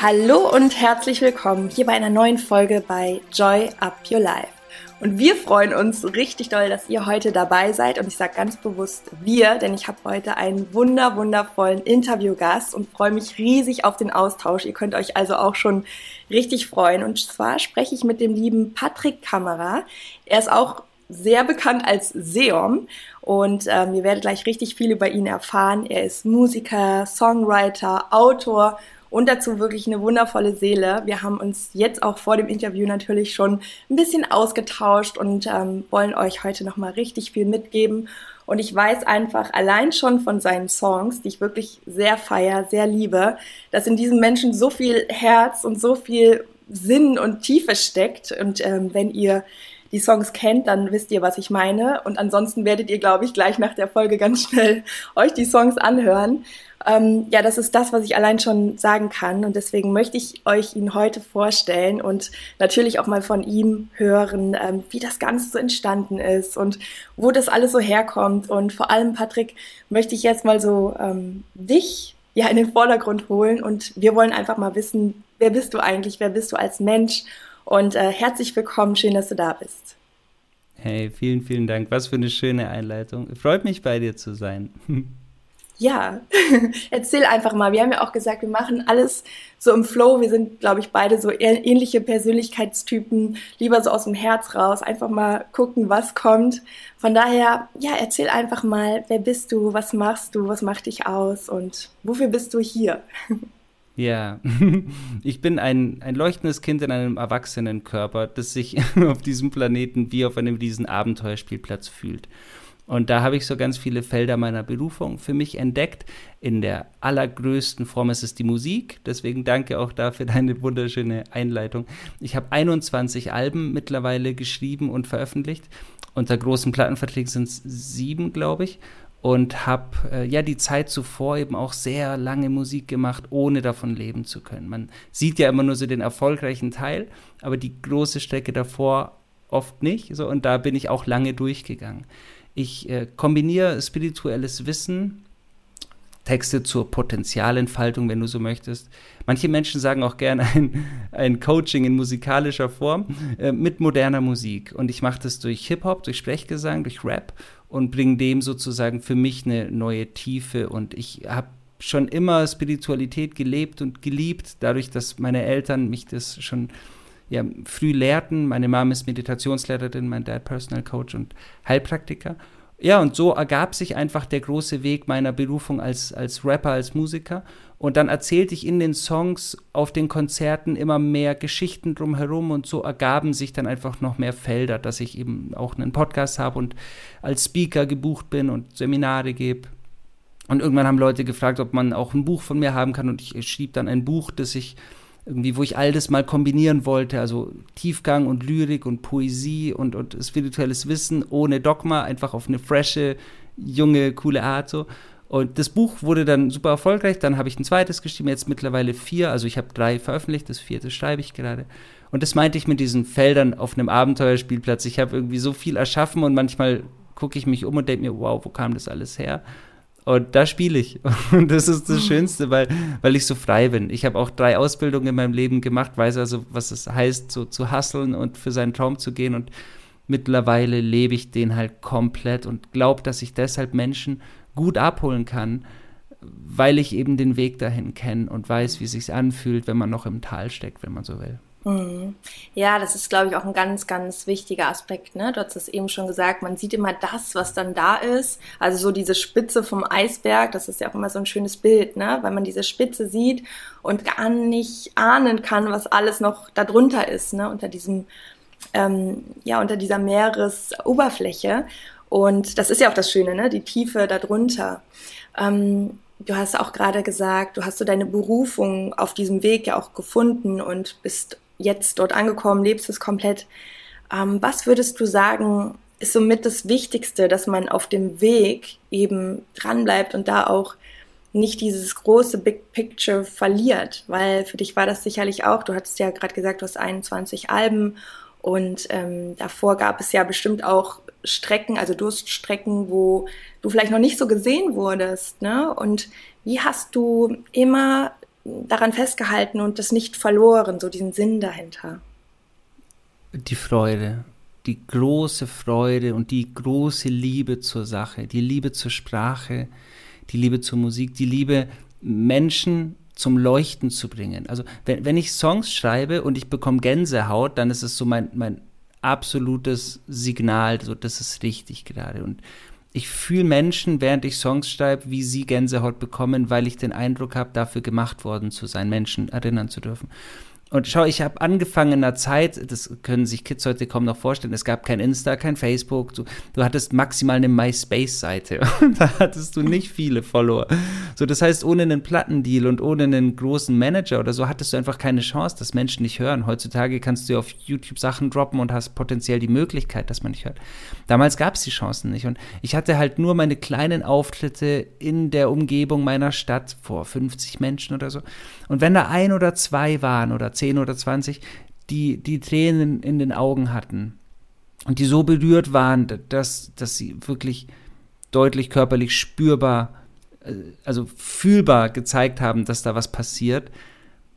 Hallo und herzlich willkommen hier bei einer neuen Folge bei Joy Up Your Life. Und wir freuen uns richtig doll, dass ihr heute dabei seid. Und ich sage ganz bewusst wir, denn ich habe heute einen wunder, wundervollen Interviewgast und freue mich riesig auf den Austausch. Ihr könnt euch also auch schon richtig freuen. Und zwar spreche ich mit dem lieben Patrick Kammerer. Er ist auch sehr bekannt als Seom und ähm, ihr werdet gleich richtig viel über ihn erfahren. Er ist Musiker, Songwriter, Autor und dazu wirklich eine wundervolle Seele. Wir haben uns jetzt auch vor dem Interview natürlich schon ein bisschen ausgetauscht und ähm, wollen euch heute nochmal richtig viel mitgeben. Und ich weiß einfach allein schon von seinen Songs, die ich wirklich sehr feier, sehr liebe, dass in diesem Menschen so viel Herz und so viel Sinn und Tiefe steckt. Und ähm, wenn ihr die Songs kennt, dann wisst ihr, was ich meine. Und ansonsten werdet ihr, glaube ich, gleich nach der Folge ganz schnell euch die Songs anhören. Ähm, ja, das ist das, was ich allein schon sagen kann. Und deswegen möchte ich euch ihn heute vorstellen und natürlich auch mal von ihm hören, ähm, wie das Ganze so entstanden ist und wo das alles so herkommt. Und vor allem, Patrick, möchte ich jetzt mal so ähm, dich ja in den Vordergrund holen. Und wir wollen einfach mal wissen, wer bist du eigentlich? Wer bist du als Mensch? Und äh, herzlich willkommen, schön, dass du da bist. Hey, vielen, vielen Dank. Was für eine schöne Einleitung. Freut mich, bei dir zu sein. Ja, erzähl einfach mal. Wir haben ja auch gesagt, wir machen alles so im Flow. Wir sind, glaube ich, beide so ähnliche Persönlichkeitstypen, lieber so aus dem Herz raus, einfach mal gucken, was kommt. Von daher, ja, erzähl einfach mal, wer bist du, was machst du, was macht dich aus und wofür bist du hier? Ja, ich bin ein, ein leuchtendes Kind in einem erwachsenen Körper, das sich auf diesem Planeten wie auf einem riesen Abenteuerspielplatz fühlt. Und da habe ich so ganz viele Felder meiner Berufung für mich entdeckt. In der allergrößten Form ist es die Musik. Deswegen danke auch dafür deine wunderschöne Einleitung. Ich habe 21 Alben mittlerweile geschrieben und veröffentlicht. Unter großen Plattenverträgen sind es sieben, glaube ich. Und habe äh, ja die Zeit zuvor eben auch sehr lange Musik gemacht, ohne davon leben zu können. Man sieht ja immer nur so den erfolgreichen Teil, aber die große Strecke davor oft nicht. So, und da bin ich auch lange durchgegangen. Ich äh, kombiniere spirituelles Wissen, Texte zur Potenzialentfaltung, wenn du so möchtest. Manche Menschen sagen auch gerne ein, ein Coaching in musikalischer Form äh, mit moderner Musik. Und ich mache das durch Hip-Hop, durch Sprechgesang, durch Rap und bringe dem sozusagen für mich eine neue Tiefe. Und ich habe schon immer Spiritualität gelebt und geliebt, dadurch, dass meine Eltern mich das schon ja, früh lehrten. Meine Mom ist Meditationslehrerin, mein Dad Personal Coach und Heilpraktiker. Ja, und so ergab sich einfach der große Weg meiner Berufung als, als Rapper, als Musiker. Und dann erzählte ich in den Songs auf den Konzerten immer mehr Geschichten drumherum und so ergaben sich dann einfach noch mehr Felder, dass ich eben auch einen Podcast habe und als Speaker gebucht bin und Seminare gebe. Und irgendwann haben Leute gefragt, ob man auch ein Buch von mir haben kann und ich schrieb dann ein Buch, das ich irgendwie, wo ich all das mal kombinieren wollte, also Tiefgang und Lyrik und Poesie und, und spirituelles Wissen ohne Dogma, einfach auf eine frische, junge, coole Art so. Und das Buch wurde dann super erfolgreich. Dann habe ich ein zweites geschrieben, jetzt mittlerweile vier. Also ich habe drei veröffentlicht, das vierte schreibe ich gerade. Und das meinte ich mit diesen Feldern auf einem Abenteuerspielplatz. Ich habe irgendwie so viel erschaffen und manchmal gucke ich mich um und denke mir, wow, wo kam das alles her? Und da spiele ich. Und das ist das Schönste, weil, weil ich so frei bin. Ich habe auch drei Ausbildungen in meinem Leben gemacht, weiß also, was es heißt, so zu hasseln und für seinen Traum zu gehen. Und mittlerweile lebe ich den halt komplett und glaube, dass ich deshalb Menschen gut abholen kann, weil ich eben den Weg dahin kenne und weiß, wie es sich anfühlt, wenn man noch im Tal steckt, wenn man so will. Mhm. Ja, das ist, glaube ich, auch ein ganz, ganz wichtiger Aspekt. Ne? Du hast es eben schon gesagt, man sieht immer das, was dann da ist. Also so diese Spitze vom Eisberg, das ist ja auch immer so ein schönes Bild, ne? weil man diese Spitze sieht und gar nicht ahnen kann, was alles noch darunter ist, ne? unter diesem, ähm, ja, unter dieser Meeresoberfläche. Und das ist ja auch das Schöne, ne? die Tiefe darunter. Ähm, du hast auch gerade gesagt, du hast so deine Berufung auf diesem Weg ja auch gefunden und bist jetzt dort angekommen, lebst es komplett. Ähm, was würdest du sagen, ist somit das Wichtigste, dass man auf dem Weg eben dranbleibt und da auch nicht dieses große Big Picture verliert, weil für dich war das sicherlich auch, du hattest ja gerade gesagt, du hast 21 Alben und ähm, davor gab es ja bestimmt auch Strecken, also Durststrecken, wo du vielleicht noch nicht so gesehen wurdest, ne? Und wie hast du immer daran festgehalten und das nicht verloren, so diesen Sinn dahinter? Die Freude, die große Freude und die große Liebe zur Sache, die Liebe zur Sprache, die Liebe zur Musik, die Liebe, Menschen zum Leuchten zu bringen. Also wenn, wenn ich Songs schreibe und ich bekomme Gänsehaut, dann ist es so mein, mein absolutes Signal, so das ist richtig gerade. Und ich fühle Menschen, während ich Songs schreibe, wie sie Gänsehaut bekommen, weil ich den Eindruck habe, dafür gemacht worden zu sein, Menschen erinnern zu dürfen. Und schau, ich habe angefangen in einer Zeit, das können sich Kids heute kaum noch vorstellen, es gab kein Insta, kein Facebook, du, du hattest maximal eine MySpace-Seite und da hattest du nicht viele Follower. So, das heißt, ohne einen Plattendeal und ohne einen großen Manager oder so hattest du einfach keine Chance, dass Menschen nicht hören. Heutzutage kannst du auf YouTube Sachen droppen und hast potenziell die Möglichkeit, dass man nicht hört. Damals gab es die Chancen nicht und ich hatte halt nur meine kleinen Auftritte in der Umgebung meiner Stadt vor 50 Menschen oder so. Und wenn da ein oder zwei waren oder 10 oder 20, die, die Tränen in den Augen hatten und die so berührt waren, dass, dass sie wirklich deutlich körperlich spürbar, äh, also fühlbar gezeigt haben, dass da was passiert,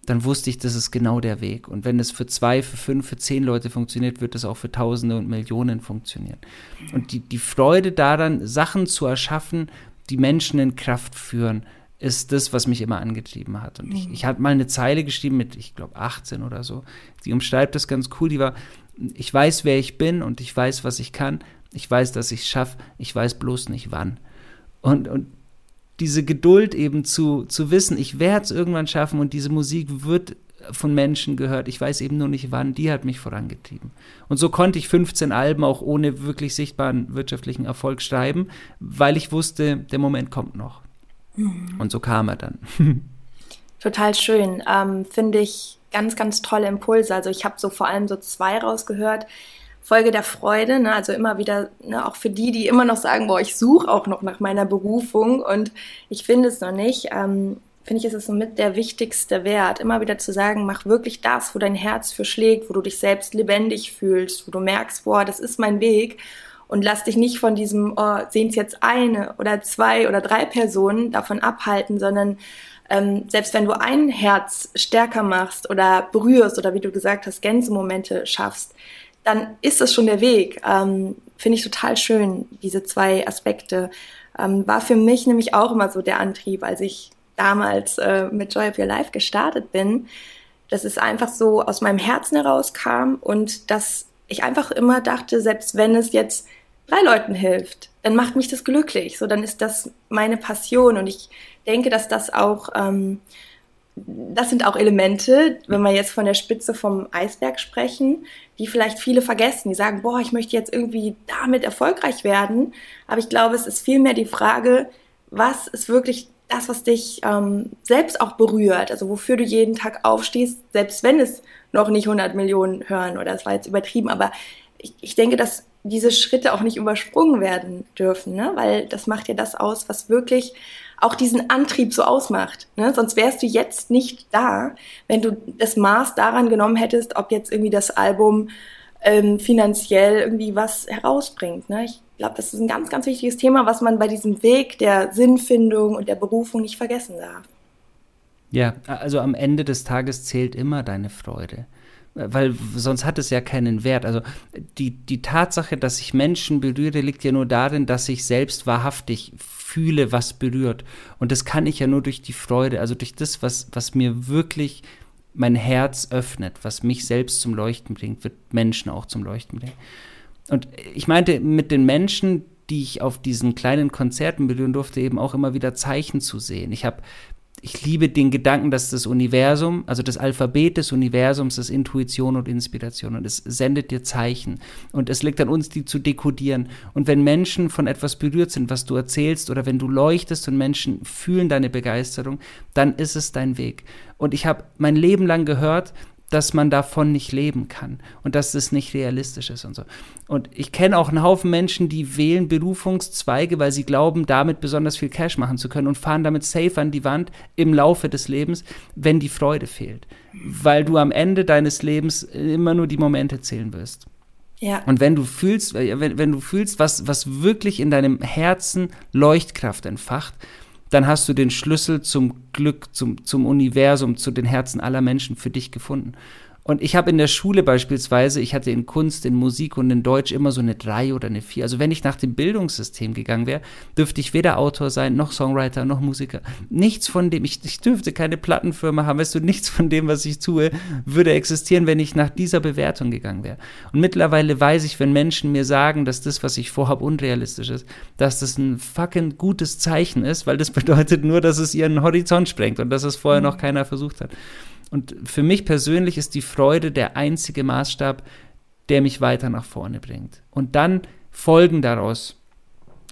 dann wusste ich, das ist genau der Weg. Und wenn es für zwei, für fünf, für zehn Leute funktioniert, wird es auch für Tausende und Millionen funktionieren. Und die, die Freude daran, Sachen zu erschaffen, die Menschen in Kraft führen, ist das, was mich immer angetrieben hat. Und ich, mhm. ich habe mal eine Zeile geschrieben mit, ich glaube, 18 oder so. Die umschreibt das ganz cool. Die war, ich weiß, wer ich bin und ich weiß, was ich kann. Ich weiß, dass ich es schaffe. Ich weiß bloß nicht wann. Und, und diese Geduld eben zu, zu wissen, ich werde es irgendwann schaffen und diese Musik wird von Menschen gehört. Ich weiß eben nur nicht wann. Die hat mich vorangetrieben. Und so konnte ich 15 Alben auch ohne wirklich sichtbaren wirtschaftlichen Erfolg schreiben, weil ich wusste, der Moment kommt noch. Und so kam er dann. Total schön. Ähm, Finde ich ganz, ganz tolle Impulse. Also ich habe so vor allem so zwei rausgehört. Folge der Freude, ne? also immer wieder, ne, auch für die, die immer noch sagen, boah, ich suche auch noch nach meiner Berufung und ich finde es noch nicht, ähm, finde ich, ist es somit der wichtigste Wert, immer wieder zu sagen, mach wirklich das, wo dein Herz für schlägt, wo du dich selbst lebendig fühlst, wo du merkst, boah, das ist mein Weg und lass dich nicht von diesem, oh, sehen es jetzt eine oder zwei oder drei Personen davon abhalten, sondern ähm, selbst wenn du ein Herz stärker machst oder berührst oder wie du gesagt hast, Gänsemomente schaffst, dann ist das schon der Weg. Ähm, Finde ich total schön, diese zwei Aspekte. Ähm, war für mich nämlich auch immer so der Antrieb, als ich damals äh, mit Joy of Your Life gestartet bin, dass es einfach so aus meinem Herzen herauskam und dass ich einfach immer dachte, selbst wenn es jetzt drei Leuten hilft, dann macht mich das glücklich. So, dann ist das meine Passion und ich denke, dass das auch, ähm, das sind auch Elemente, wenn wir jetzt von der Spitze vom Eisberg sprechen, die vielleicht viele vergessen. Die sagen, boah, ich möchte jetzt irgendwie damit erfolgreich werden. Aber ich glaube, es ist vielmehr die Frage, was ist wirklich das, was dich ähm, selbst auch berührt, also wofür du jeden Tag aufstehst, selbst wenn es noch nicht 100 Millionen hören oder das war jetzt übertrieben, aber ich, ich denke, dass diese Schritte auch nicht übersprungen werden dürfen, ne? weil das macht ja das aus, was wirklich auch diesen Antrieb so ausmacht. Ne? Sonst wärst du jetzt nicht da, wenn du das Maß daran genommen hättest, ob jetzt irgendwie das Album ähm, finanziell irgendwie was herausbringt. Ne? Ich glaube, das ist ein ganz, ganz wichtiges Thema, was man bei diesem Weg der Sinnfindung und der Berufung nicht vergessen darf. Ja, also am Ende des Tages zählt immer deine Freude weil sonst hat es ja keinen Wert. Also die, die Tatsache, dass ich Menschen berühre, liegt ja nur darin, dass ich selbst wahrhaftig fühle, was berührt. Und das kann ich ja nur durch die Freude, also durch das, was, was mir wirklich mein Herz öffnet, was mich selbst zum Leuchten bringt, wird Menschen auch zum Leuchten bringen. Und ich meinte mit den Menschen, die ich auf diesen kleinen Konzerten berühren durfte, eben auch immer wieder Zeichen zu sehen. Ich habe ich liebe den Gedanken, dass das Universum, also das Alphabet des Universums, ist Intuition und Inspiration und es sendet dir Zeichen und es liegt an uns, die zu dekodieren. Und wenn Menschen von etwas berührt sind, was du erzählst oder wenn du leuchtest und Menschen fühlen deine Begeisterung, dann ist es dein Weg. Und ich habe mein Leben lang gehört, dass man davon nicht leben kann und dass es nicht realistisch ist und so. Und ich kenne auch einen Haufen Menschen, die wählen Berufungszweige, weil sie glauben, damit besonders viel Cash machen zu können und fahren damit safe an die Wand im Laufe des Lebens, wenn die Freude fehlt. Weil du am Ende deines Lebens immer nur die Momente zählen wirst. Ja. Und wenn du fühlst, wenn, wenn du fühlst, was, was wirklich in deinem Herzen Leuchtkraft entfacht, dann hast du den Schlüssel zum Glück, zum, zum Universum, zu den Herzen aller Menschen für dich gefunden. Und ich habe in der Schule beispielsweise, ich hatte in Kunst, in Musik und in Deutsch immer so eine 3 oder eine 4. Also wenn ich nach dem Bildungssystem gegangen wäre, dürfte ich weder Autor sein, noch Songwriter, noch Musiker. Nichts von dem, ich, ich dürfte keine Plattenfirma haben, weißt du, nichts von dem, was ich tue, würde existieren, wenn ich nach dieser Bewertung gegangen wäre. Und mittlerweile weiß ich, wenn Menschen mir sagen, dass das, was ich vorhabe, unrealistisch ist, dass das ein fucking gutes Zeichen ist, weil das bedeutet nur, dass es ihren Horizont sprengt und dass es vorher noch keiner versucht hat. Und für mich persönlich ist die Freude der einzige Maßstab, der mich weiter nach vorne bringt. Und dann folgen daraus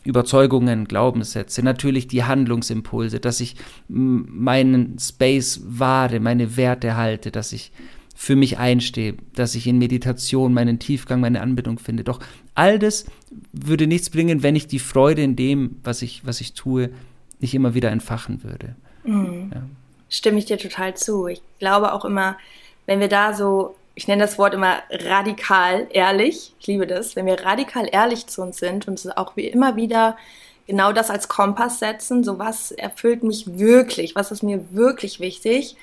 Überzeugungen, Glaubenssätze, natürlich die Handlungsimpulse, dass ich meinen Space wahre, meine Werte halte, dass ich für mich einstehe, dass ich in Meditation meinen Tiefgang, meine Anbindung finde. Doch all das würde nichts bringen, wenn ich die Freude in dem, was ich, was ich tue, nicht immer wieder entfachen würde. Mhm. Ja stimme ich dir total zu. Ich glaube auch immer, wenn wir da so, ich nenne das Wort immer radikal ehrlich, ich liebe das, wenn wir radikal ehrlich zu uns sind und auch wie immer wieder genau das als Kompass setzen, so was erfüllt mich wirklich, was ist mir wirklich wichtig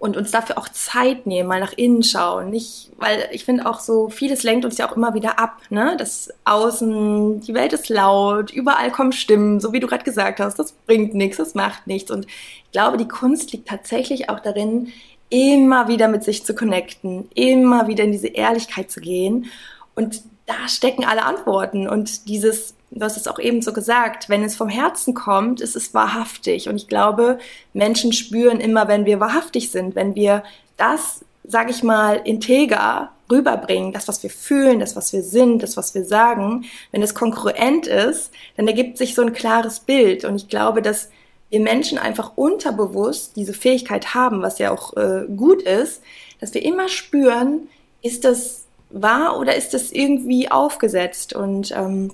und uns dafür auch Zeit nehmen, mal nach innen schauen. Nicht, weil ich finde auch so, vieles lenkt uns ja auch immer wieder ab, ne? Das Außen, die Welt ist laut, überall kommen Stimmen, so wie du gerade gesagt hast, das bringt nichts, das macht nichts. Und ich glaube, die Kunst liegt tatsächlich auch darin, immer wieder mit sich zu connecten, immer wieder in diese Ehrlichkeit zu gehen. Und da stecken alle Antworten. Und dieses du hast es auch eben so gesagt, wenn es vom Herzen kommt, ist es wahrhaftig. Und ich glaube, Menschen spüren immer, wenn wir wahrhaftig sind, wenn wir das, sag ich mal, integer rüberbringen, das, was wir fühlen, das, was wir sind, das, was wir sagen, wenn es konkurrent ist, dann ergibt sich so ein klares Bild. Und ich glaube, dass wir Menschen einfach unterbewusst diese Fähigkeit haben, was ja auch äh, gut ist, dass wir immer spüren, ist das wahr oder ist das irgendwie aufgesetzt? Und ähm,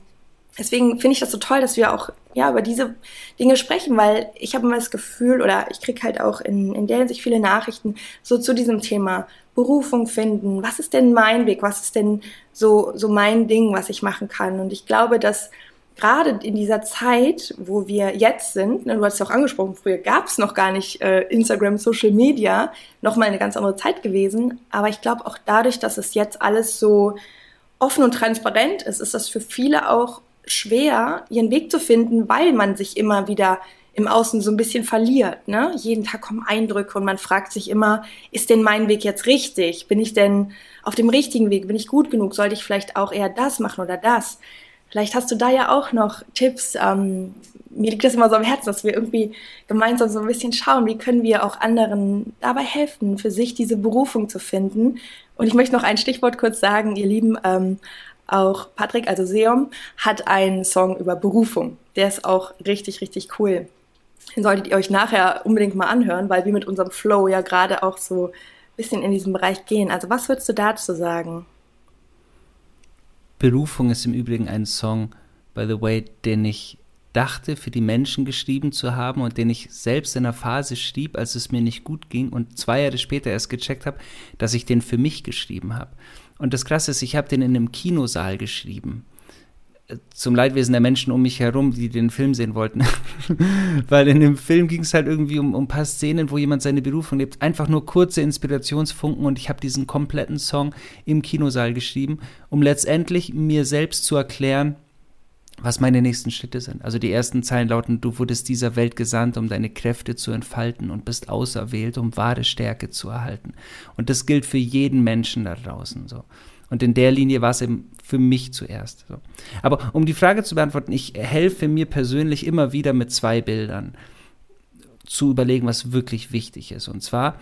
deswegen finde ich das so toll, dass wir auch ja über diese Dinge sprechen, weil ich habe immer das Gefühl oder ich kriege halt auch in, in der Hinsicht viele Nachrichten so zu diesem Thema Berufung finden. Was ist denn mein Weg? Was ist denn so so mein Ding, was ich machen kann? Und ich glaube, dass gerade in dieser Zeit, wo wir jetzt sind, ne, du hast ja auch angesprochen, früher gab es noch gar nicht äh, Instagram, Social Media, noch mal eine ganz andere Zeit gewesen. Aber ich glaube auch dadurch, dass es jetzt alles so offen und transparent ist, ist das für viele auch schwer, ihren Weg zu finden, weil man sich immer wieder im Außen so ein bisschen verliert. Ne? Jeden Tag kommen Eindrücke und man fragt sich immer, ist denn mein Weg jetzt richtig? Bin ich denn auf dem richtigen Weg? Bin ich gut genug? Sollte ich vielleicht auch eher das machen oder das? Vielleicht hast du da ja auch noch Tipps. Ähm, mir liegt das immer so am Herzen, dass wir irgendwie gemeinsam so ein bisschen schauen, wie können wir auch anderen dabei helfen, für sich diese Berufung zu finden. Und ich möchte noch ein Stichwort kurz sagen, ihr Lieben. Ähm, auch Patrick, also Seom, hat einen Song über Berufung. Der ist auch richtig, richtig cool. Den solltet ihr euch nachher unbedingt mal anhören, weil wir mit unserem Flow ja gerade auch so ein bisschen in diesem Bereich gehen. Also was würdest du dazu sagen? Berufung ist im Übrigen ein Song, by the way, den ich dachte, für die Menschen geschrieben zu haben und den ich selbst in einer Phase schrieb, als es mir nicht gut ging und zwei Jahre später erst gecheckt habe, dass ich den für mich geschrieben habe. Und das Krasse ist, ich habe den in einem Kinosaal geschrieben. Zum Leidwesen der Menschen um mich herum, die den Film sehen wollten. Weil in dem Film ging es halt irgendwie um, um ein paar Szenen, wo jemand seine Berufung lebt. Einfach nur kurze Inspirationsfunken und ich habe diesen kompletten Song im Kinosaal geschrieben, um letztendlich mir selbst zu erklären, was meine nächsten Schritte sind. Also die ersten Zeilen lauten, du wurdest dieser Welt gesandt, um deine Kräfte zu entfalten und bist auserwählt, um wahre Stärke zu erhalten. Und das gilt für jeden Menschen da draußen so. Und in der Linie war es eben für mich zuerst. So. Aber um die Frage zu beantworten, ich helfe mir persönlich immer wieder mit zwei Bildern zu überlegen, was wirklich wichtig ist. Und zwar,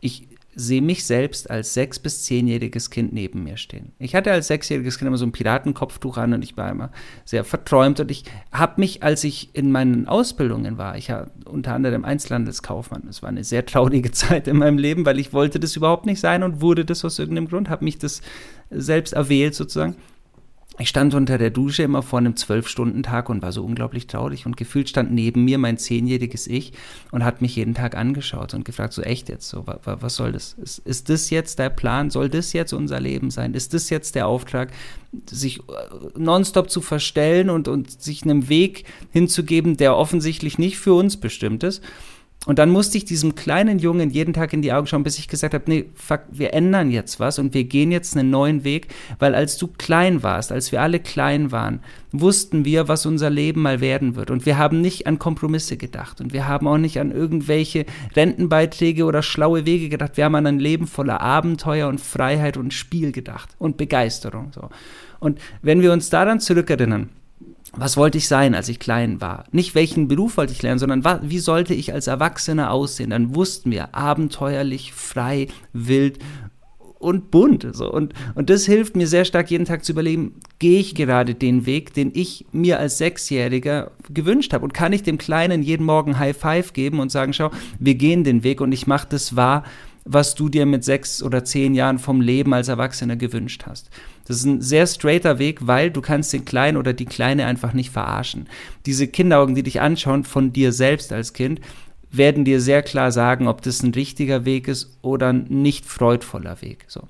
ich sehe mich selbst als sechs- bis zehnjähriges Kind neben mir stehen. Ich hatte als sechsjähriges Kind immer so ein Piratenkopftuch an und ich war immer sehr verträumt und ich habe mich, als ich in meinen Ausbildungen war, ich war unter anderem Einzelhandelskaufmann, das war eine sehr traurige Zeit in meinem Leben, weil ich wollte das überhaupt nicht sein und wurde das aus irgendeinem Grund, habe mich das selbst erwählt sozusagen ich stand unter der Dusche immer vor einem Zwölf-Stunden-Tag und war so unglaublich traurig und gefühlt stand neben mir mein zehnjähriges Ich und hat mich jeden Tag angeschaut und gefragt, so echt jetzt, so, wa, wa, was soll das? Ist, ist das jetzt der Plan? Soll das jetzt unser Leben sein? Ist das jetzt der Auftrag, sich äh, nonstop zu verstellen und, und sich einem Weg hinzugeben, der offensichtlich nicht für uns bestimmt ist? Und dann musste ich diesem kleinen Jungen jeden Tag in die Augen schauen, bis ich gesagt habe, nee, fuck, wir ändern jetzt was und wir gehen jetzt einen neuen Weg, weil als du klein warst, als wir alle klein waren, wussten wir, was unser Leben mal werden wird. Und wir haben nicht an Kompromisse gedacht und wir haben auch nicht an irgendwelche Rentenbeiträge oder schlaue Wege gedacht. Wir haben an ein Leben voller Abenteuer und Freiheit und Spiel gedacht und Begeisterung. So. Und wenn wir uns daran zurückerinnern, was wollte ich sein, als ich klein war? Nicht welchen Beruf wollte ich lernen, sondern wie sollte ich als Erwachsener aussehen? Dann wussten wir, abenteuerlich, frei, wild und bunt. So. Und, und das hilft mir sehr stark, jeden Tag zu überlegen, gehe ich gerade den Weg, den ich mir als Sechsjähriger gewünscht habe? Und kann ich dem Kleinen jeden Morgen High Five geben und sagen, schau, wir gehen den Weg und ich mache das wahr, was du dir mit sechs oder zehn Jahren vom Leben als Erwachsener gewünscht hast. Das ist ein sehr straighter Weg, weil du kannst den Kleinen oder die Kleine einfach nicht verarschen. Diese Kinderaugen, die dich anschauen von dir selbst als Kind, werden dir sehr klar sagen, ob das ein richtiger Weg ist oder ein nicht freudvoller Weg. So.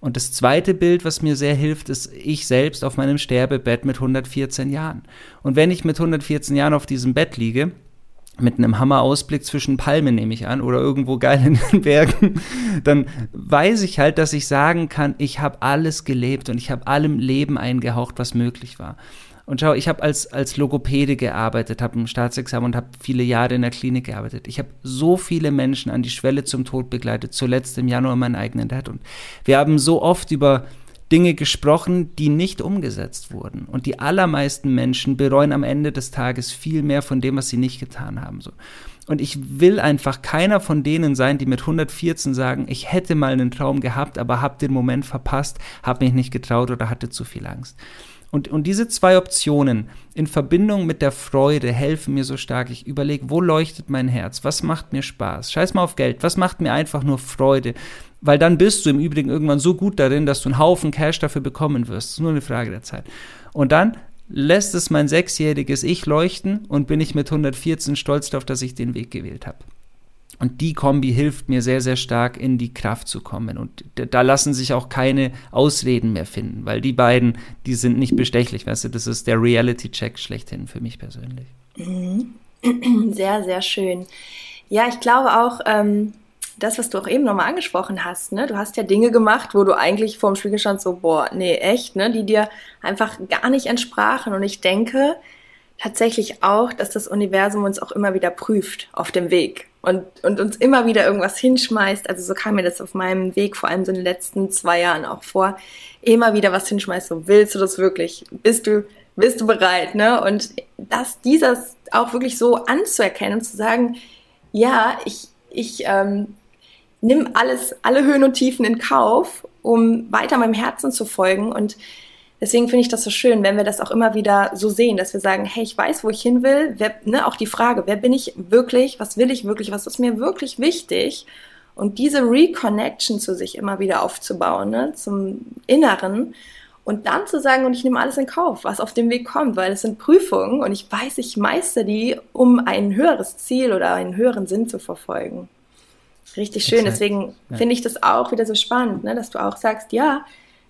Und das zweite Bild, was mir sehr hilft, ist ich selbst auf meinem Sterbebett mit 114 Jahren. Und wenn ich mit 114 Jahren auf diesem Bett liege, mit einem Hammerausblick zwischen Palmen nehme ich an oder irgendwo geil in den Bergen, dann weiß ich halt, dass ich sagen kann, ich habe alles gelebt und ich habe allem Leben eingehaucht, was möglich war. Und schau, ich habe als, als Logopäde gearbeitet, habe ein Staatsexamen und habe viele Jahre in der Klinik gearbeitet. Ich habe so viele Menschen an die Schwelle zum Tod begleitet, zuletzt im Januar meinen eigenen Dad. Und wir haben so oft über Dinge gesprochen, die nicht umgesetzt wurden. Und die allermeisten Menschen bereuen am Ende des Tages viel mehr von dem, was sie nicht getan haben. So. Und ich will einfach keiner von denen sein, die mit 114 sagen, ich hätte mal einen Traum gehabt, aber habe den Moment verpasst, habe mich nicht getraut oder hatte zu viel Angst. Und, und diese zwei Optionen in Verbindung mit der Freude helfen mir so stark. Ich überlege, wo leuchtet mein Herz? Was macht mir Spaß? Scheiß mal auf Geld. Was macht mir einfach nur Freude? Weil dann bist du im Übrigen irgendwann so gut darin, dass du einen Haufen Cash dafür bekommen wirst. Das ist nur eine Frage der Zeit. Und dann lässt es mein sechsjähriges Ich leuchten und bin ich mit 114 stolz darauf, dass ich den Weg gewählt habe. Und die Kombi hilft mir sehr, sehr stark in die Kraft zu kommen. Und da lassen sich auch keine Ausreden mehr finden, weil die beiden, die sind nicht bestechlich. Weißt du, das ist der Reality-Check schlechthin für mich persönlich. Mhm. Sehr, sehr schön. Ja, ich glaube auch, ähm, das, was du auch eben nochmal angesprochen hast, ne? Du hast ja Dinge gemacht, wo du eigentlich vorm Spiegel standst, so, boah, nee, echt, ne? Die dir einfach gar nicht entsprachen. Und ich denke tatsächlich auch, dass das Universum uns auch immer wieder prüft auf dem Weg und, und uns immer wieder irgendwas hinschmeißt. Also so kam mir das auf meinem Weg, vor allem so in den letzten zwei Jahren auch vor, immer wieder was hinschmeißt. So willst du das wirklich? Bist du, bist du bereit? Ne? Und dass dieses auch wirklich so anzuerkennen und zu sagen, ja, ich, ich ähm, nimm alles, alle Höhen und Tiefen in Kauf, um weiter meinem Herzen zu folgen und Deswegen finde ich das so schön, wenn wir das auch immer wieder so sehen, dass wir sagen, hey, ich weiß, wo ich hin will. Wer, ne, auch die Frage, wer bin ich wirklich? Was will ich wirklich? Was ist mir wirklich wichtig? Und diese Reconnection zu sich immer wieder aufzubauen, ne, zum Inneren. Und dann zu sagen, und ich nehme alles in Kauf, was auf dem Weg kommt, weil es sind Prüfungen und ich weiß, ich meister die, um ein höheres Ziel oder einen höheren Sinn zu verfolgen. Richtig schön. Exakt. Deswegen ja. finde ich das auch wieder so spannend, ne, dass du auch sagst, ja,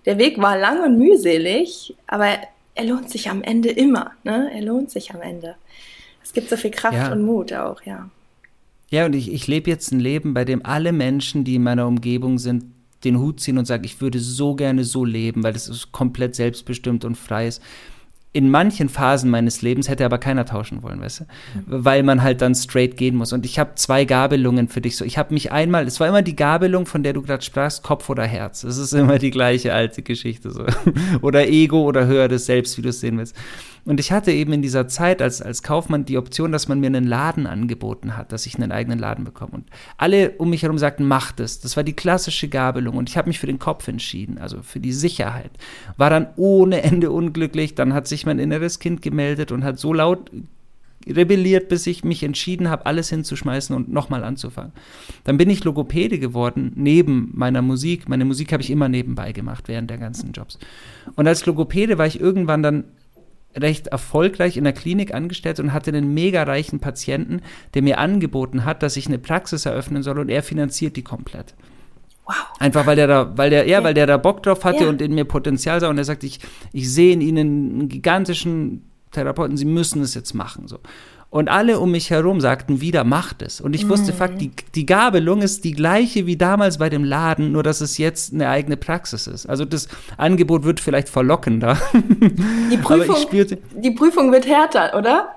der Weg war lang und mühselig, aber er lohnt sich am Ende immer. Ne? Er lohnt sich am Ende. Es gibt so viel Kraft ja. und Mut auch, ja. Ja, und ich, ich lebe jetzt ein Leben, bei dem alle Menschen, die in meiner Umgebung sind, den Hut ziehen und sagen, ich würde so gerne so leben, weil das ist komplett selbstbestimmt und frei ist in manchen Phasen meines Lebens hätte aber keiner tauschen wollen, weißt du? Mhm. Weil man halt dann straight gehen muss. Und ich habe zwei Gabelungen für dich so. Ich habe mich einmal, es war immer die Gabelung, von der du gerade sprachst, Kopf oder Herz. Es ist immer die gleiche alte Geschichte so. oder Ego oder höheres Selbst, wie du es sehen willst. Und ich hatte eben in dieser Zeit als, als Kaufmann die Option, dass man mir einen Laden angeboten hat, dass ich einen eigenen Laden bekomme. Und alle um mich herum sagten, mach das. Das war die klassische Gabelung. Und ich habe mich für den Kopf entschieden, also für die Sicherheit. War dann ohne Ende unglücklich. Dann hat sich mein inneres Kind gemeldet und hat so laut rebelliert, bis ich mich entschieden habe, alles hinzuschmeißen und nochmal anzufangen. Dann bin ich Logopäde geworden, neben meiner Musik. Meine Musik habe ich immer nebenbei gemacht, während der ganzen Jobs. Und als Logopäde war ich irgendwann dann recht erfolgreich in der Klinik angestellt und hatte einen mega reichen Patienten, der mir angeboten hat, dass ich eine Praxis eröffnen soll und er finanziert die komplett. Wow. Einfach weil der da, weil der, ja, ja. weil der da Bock drauf hatte ja. und in mir Potenzial sah und er sagt, ich, ich sehe in ihnen einen gigantischen Therapeuten, sie müssen es jetzt machen. So. Und alle um mich herum sagten wieder, macht es. Und ich wusste, mhm. fuck, die, die Gabelung ist die gleiche wie damals bei dem Laden, nur dass es jetzt eine eigene Praxis ist. Also das Angebot wird vielleicht verlockender. Die Prüfung, die Prüfung wird härter, oder?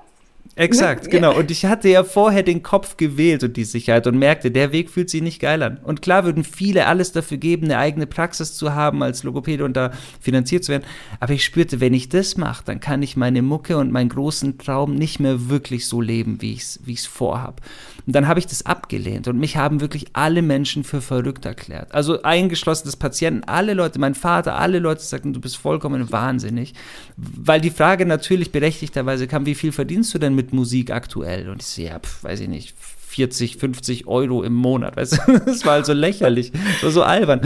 Exakt, genau. Und ich hatte ja vorher den Kopf gewählt und die Sicherheit und merkte, der Weg fühlt sich nicht geil an. Und klar würden viele alles dafür geben, eine eigene Praxis zu haben als Logopäde und da finanziert zu werden. Aber ich spürte, wenn ich das mache, dann kann ich meine Mucke und meinen großen Traum nicht mehr wirklich so leben, wie ich es wie ich's vorhab. Und dann habe ich das abgelehnt und mich haben wirklich alle Menschen für verrückt erklärt. Also eingeschlossen des Patienten, alle Leute, mein Vater, alle Leute sagten, du bist vollkommen wahnsinnig. Weil die Frage natürlich berechtigterweise kam, wie viel verdienst du denn mit Musik aktuell? Und ich so, ja, pf, weiß ich nicht, 40, 50 Euro im Monat. Weißt du? Das war also lächerlich, so, so albern.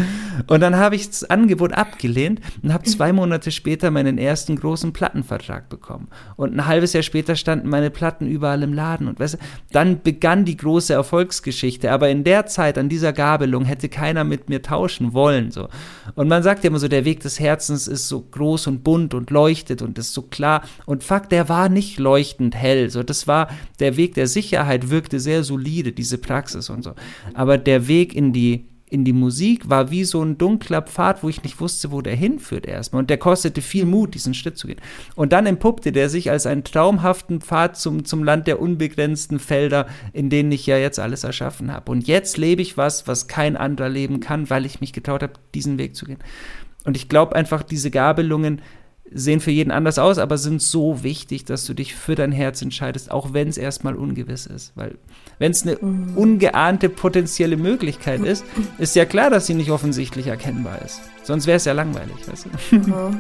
Und dann habe ich das Angebot abgelehnt und habe zwei Monate später meinen ersten großen Plattenvertrag bekommen. Und ein halbes Jahr später standen meine Platten überall im Laden. Und weißt du, dann begann die große Erfolgsgeschichte. Aber in der Zeit, an dieser Gabelung, hätte keiner mit mir tauschen wollen. So. Und man sagt ja immer so, der Weg des Herzens ist so groß und bunt und leuchtet und ist so klar. Und fuck, der war nicht leuchtend hell. So, das war der Weg der Sicherheit, wirkte sehr solide solide, diese Praxis und so. Aber der Weg in die in die Musik war wie so ein dunkler Pfad, wo ich nicht wusste, wo der hinführt erstmal. Und der kostete viel Mut, diesen Schritt zu gehen. Und dann entpuppte der sich als einen traumhaften Pfad zum, zum Land der unbegrenzten Felder, in denen ich ja jetzt alles erschaffen habe. Und jetzt lebe ich was, was kein anderer leben kann, weil ich mich getraut habe, diesen Weg zu gehen. Und ich glaube einfach, diese Gabelungen sehen für jeden anders aus, aber sind so wichtig, dass du dich für dein Herz entscheidest, auch wenn es erstmal ungewiss ist. Weil wenn es eine ungeahnte potenzielle Möglichkeit ist, ist ja klar, dass sie nicht offensichtlich erkennbar ist. Sonst wäre es ja langweilig, weißt du? Mhm.